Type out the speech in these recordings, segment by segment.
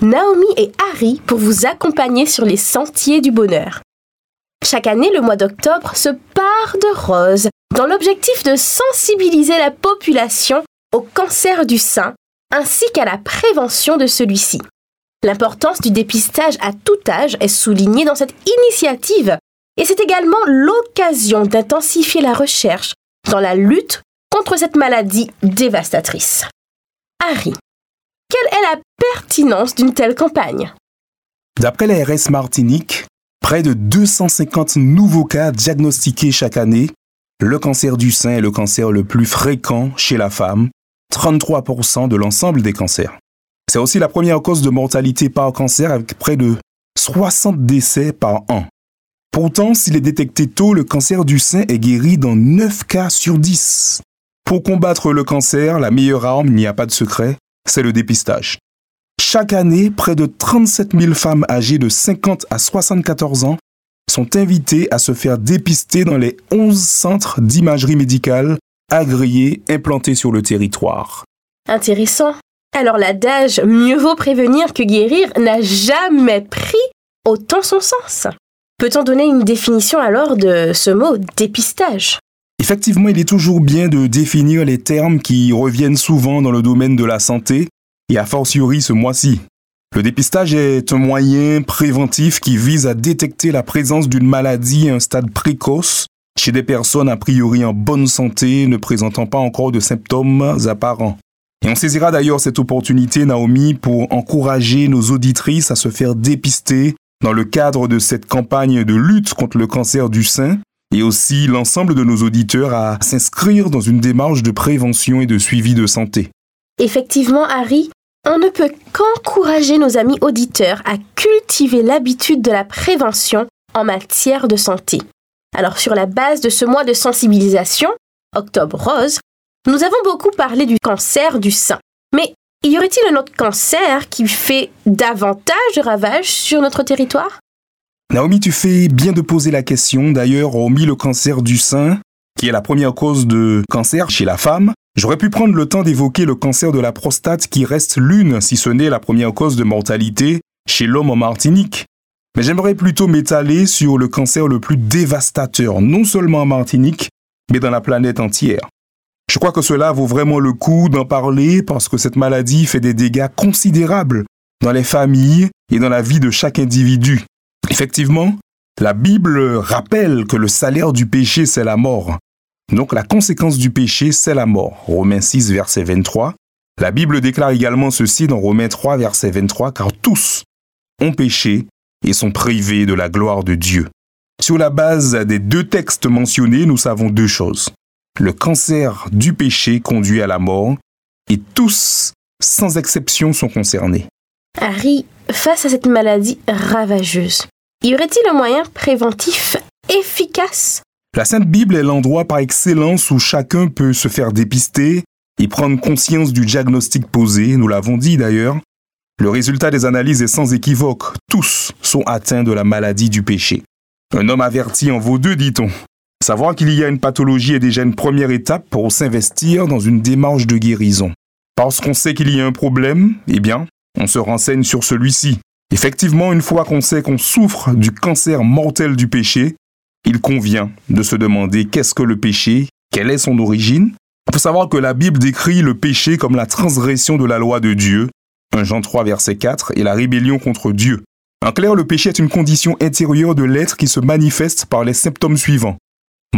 Naomi et Harry pour vous accompagner sur les sentiers du bonheur. Chaque année, le mois d'octobre se part de rose dans l'objectif de sensibiliser la population au cancer du sein ainsi qu'à la prévention de celui-ci. L'importance du dépistage à tout âge est soulignée dans cette initiative et c'est également l'occasion d'intensifier la recherche dans la lutte contre cette maladie dévastatrice. Harry, quelle est la pertinence d'une telle campagne? D'après la RS Martinique, près de 250 nouveaux cas diagnostiqués chaque année. Le cancer du sein est le cancer le plus fréquent chez la femme, 33% de l'ensemble des cancers. C'est aussi la première cause de mortalité par cancer avec près de 60 décès par an. Pourtant, s'il est détecté tôt, le cancer du sein est guéri dans 9 cas sur 10. Pour combattre le cancer, la meilleure arme, il n'y a pas de secret, c'est le dépistage. Chaque année, près de 37 000 femmes âgées de 50 à 74 ans sont invitées à se faire dépister dans les 11 centres d'imagerie médicale agréés implantés sur le territoire. Intéressant. Alors l'adage mieux vaut prévenir que guérir n'a jamais pris autant son sens. Peut-on donner une définition alors de ce mot dépistage? Effectivement, il est toujours bien de définir les termes qui reviennent souvent dans le domaine de la santé, et a fortiori ce mois-ci. Le dépistage est un moyen préventif qui vise à détecter la présence d'une maladie à un stade précoce chez des personnes a priori en bonne santé ne présentant pas encore de symptômes apparents. Et on saisira d'ailleurs cette opportunité, Naomi, pour encourager nos auditrices à se faire dépister dans le cadre de cette campagne de lutte contre le cancer du sein et aussi l'ensemble de nos auditeurs à s'inscrire dans une démarche de prévention et de suivi de santé. Effectivement, Harry, on ne peut qu'encourager nos amis auditeurs à cultiver l'habitude de la prévention en matière de santé. Alors sur la base de ce mois de sensibilisation, Octobre Rose, nous avons beaucoup parlé du cancer du sein. Mais y aurait-il un autre cancer qui fait davantage de ravages sur notre territoire? Naomi, tu fais bien de poser la question. D'ailleurs, hormis le cancer du sein, qui est la première cause de cancer chez la femme, j'aurais pu prendre le temps d'évoquer le cancer de la prostate qui reste l'une, si ce n'est la première cause de mortalité chez l'homme en Martinique. Mais j'aimerais plutôt m'étaler sur le cancer le plus dévastateur, non seulement en Martinique, mais dans la planète entière. Je crois que cela vaut vraiment le coup d'en parler parce que cette maladie fait des dégâts considérables dans les familles et dans la vie de chaque individu. Effectivement, la Bible rappelle que le salaire du péché, c'est la mort. Donc la conséquence du péché, c'est la mort. Romains 6, verset 23. La Bible déclare également ceci dans Romains 3, verset 23, car tous ont péché et sont privés de la gloire de Dieu. Sur la base des deux textes mentionnés, nous savons deux choses le cancer du péché conduit à la mort et tous, sans exception, sont concernés. Harry, face à cette maladie ravageuse, y aurait-il un moyen préventif efficace? La Sainte Bible est l'endroit par excellence où chacun peut se faire dépister et prendre conscience du diagnostic posé, nous l'avons dit d'ailleurs. Le résultat des analyses est sans équivoque, tous sont atteints de la maladie du péché. Un homme averti en vaut deux, dit-on. Savoir qu'il y a une pathologie est déjà une première étape pour s'investir dans une démarche de guérison. Parce qu'on sait qu'il y a un problème, eh bien, on se renseigne sur celui-ci. Effectivement, une fois qu'on sait qu'on souffre du cancer mortel du péché, il convient de se demander qu'est-ce que le péché, quelle est son origine. Il faut savoir que la Bible décrit le péché comme la transgression de la loi de Dieu, 1 Jean 3 verset 4, et la rébellion contre Dieu. En clair, le péché est une condition intérieure de l'être qui se manifeste par les symptômes suivants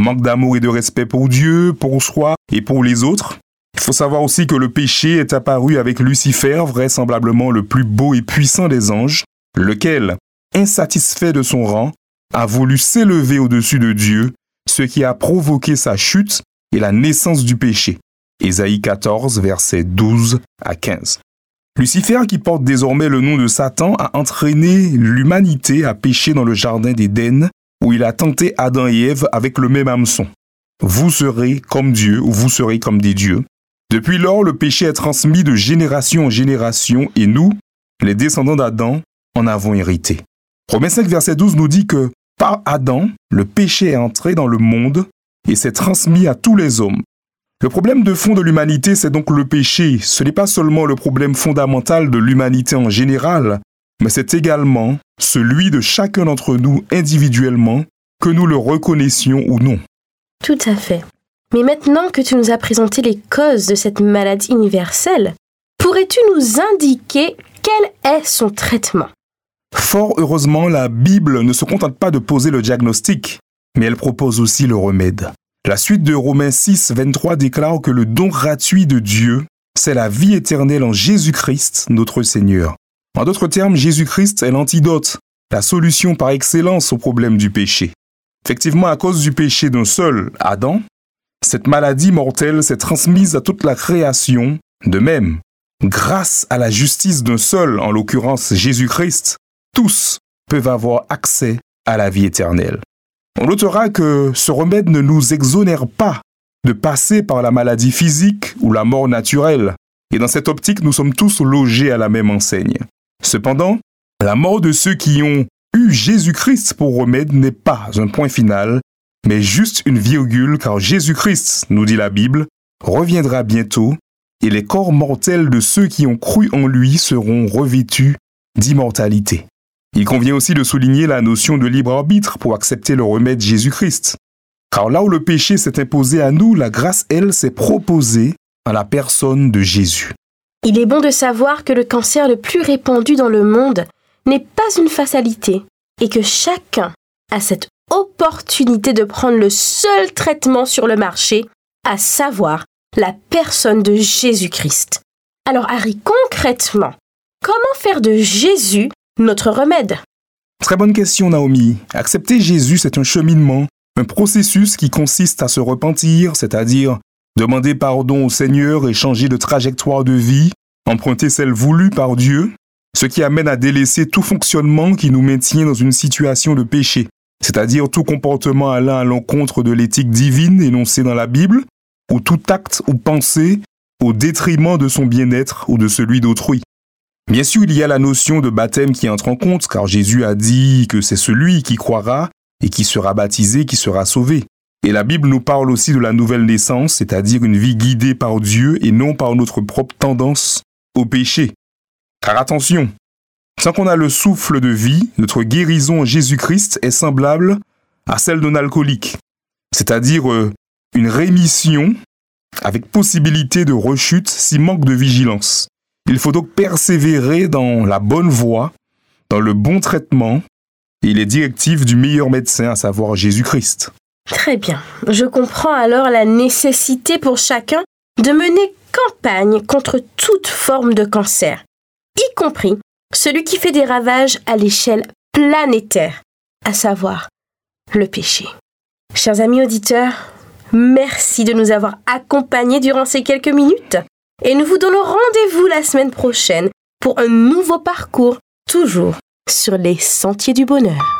manque d'amour et de respect pour Dieu, pour soi et pour les autres. Il faut savoir aussi que le péché est apparu avec Lucifer, vraisemblablement le plus beau et puissant des anges, lequel, insatisfait de son rang, a voulu s'élever au-dessus de Dieu, ce qui a provoqué sa chute et la naissance du péché. Ésaïe 14, versets 12 à 15. Lucifer, qui porte désormais le nom de Satan, a entraîné l'humanité à pécher dans le jardin d'Éden, où il a tenté Adam et Ève avec le même hameçon. Vous serez comme Dieu ou vous serez comme des dieux. Depuis lors, le péché est transmis de génération en génération et nous, les descendants d'Adam, en avons hérité. Romains 5, verset 12 nous dit que par Adam, le péché est entré dans le monde et s'est transmis à tous les hommes. Le problème de fond de l'humanité, c'est donc le péché. Ce n'est pas seulement le problème fondamental de l'humanité en général, mais c'est également celui de chacun d'entre nous individuellement, que nous le reconnaissions ou non. Tout à fait. Mais maintenant que tu nous as présenté les causes de cette maladie universelle, pourrais-tu nous indiquer quel est son traitement? Fort heureusement, la Bible ne se contente pas de poser le diagnostic, mais elle propose aussi le remède. La suite de Romains 6, 23 déclare que le don gratuit de Dieu, c'est la vie éternelle en Jésus-Christ, notre Seigneur. En d'autres termes, Jésus-Christ est l'antidote, la solution par excellence au problème du péché. Effectivement, à cause du péché d'un seul, Adam, cette maladie mortelle s'est transmise à toute la création. De même, grâce à la justice d'un seul, en l'occurrence Jésus-Christ, tous peuvent avoir accès à la vie éternelle. On notera que ce remède ne nous exonère pas de passer par la maladie physique ou la mort naturelle, et dans cette optique nous sommes tous logés à la même enseigne. Cependant, la mort de ceux qui ont eu Jésus-Christ pour remède n'est pas un point final, mais juste une virgule car Jésus-Christ, nous dit la Bible, reviendra bientôt et les corps mortels de ceux qui ont cru en lui seront revêtus d'immortalité. Il convient aussi de souligner la notion de libre arbitre pour accepter le remède Jésus-Christ. Car là où le péché s'est imposé à nous, la grâce, elle, s'est proposée à la personne de Jésus. Il est bon de savoir que le cancer le plus répandu dans le monde n'est pas une fatalité et que chacun a cette opportunité de prendre le seul traitement sur le marché, à savoir la personne de Jésus-Christ. Alors Harry, concrètement, comment faire de Jésus notre remède? Très bonne question Naomi. Accepter Jésus, c'est un cheminement, un processus qui consiste à se repentir, c'est-à-dire demander pardon au Seigneur et changer de trajectoire de vie, emprunter celle voulue par Dieu, ce qui amène à délaisser tout fonctionnement qui nous maintient dans une situation de péché, c'est-à-dire tout comportement allant à l'encontre de l'éthique divine énoncée dans la Bible, ou tout acte ou pensée au détriment de son bien-être ou de celui d'autrui. Bien sûr, il y a la notion de baptême qui entre en compte, car Jésus a dit que c'est celui qui croira et qui sera baptisé qui sera sauvé. Et la Bible nous parle aussi de la nouvelle naissance, c'est-à-dire une vie guidée par Dieu et non par notre propre tendance au péché. Car attention, sans qu'on a le souffle de vie, notre guérison en Jésus-Christ est semblable à celle d'un alcoolique, c'est-à-dire euh, une rémission avec possibilité de rechute s'il manque de vigilance. Il faut donc persévérer dans la bonne voie, dans le bon traitement et les directives du meilleur médecin, à savoir Jésus-Christ. Très bien. Je comprends alors la nécessité pour chacun de mener campagne contre toute forme de cancer y compris celui qui fait des ravages à l'échelle planétaire, à savoir le péché. Chers amis auditeurs, merci de nous avoir accompagnés durant ces quelques minutes et nous vous donnons rendez-vous la semaine prochaine pour un nouveau parcours, toujours sur les sentiers du bonheur.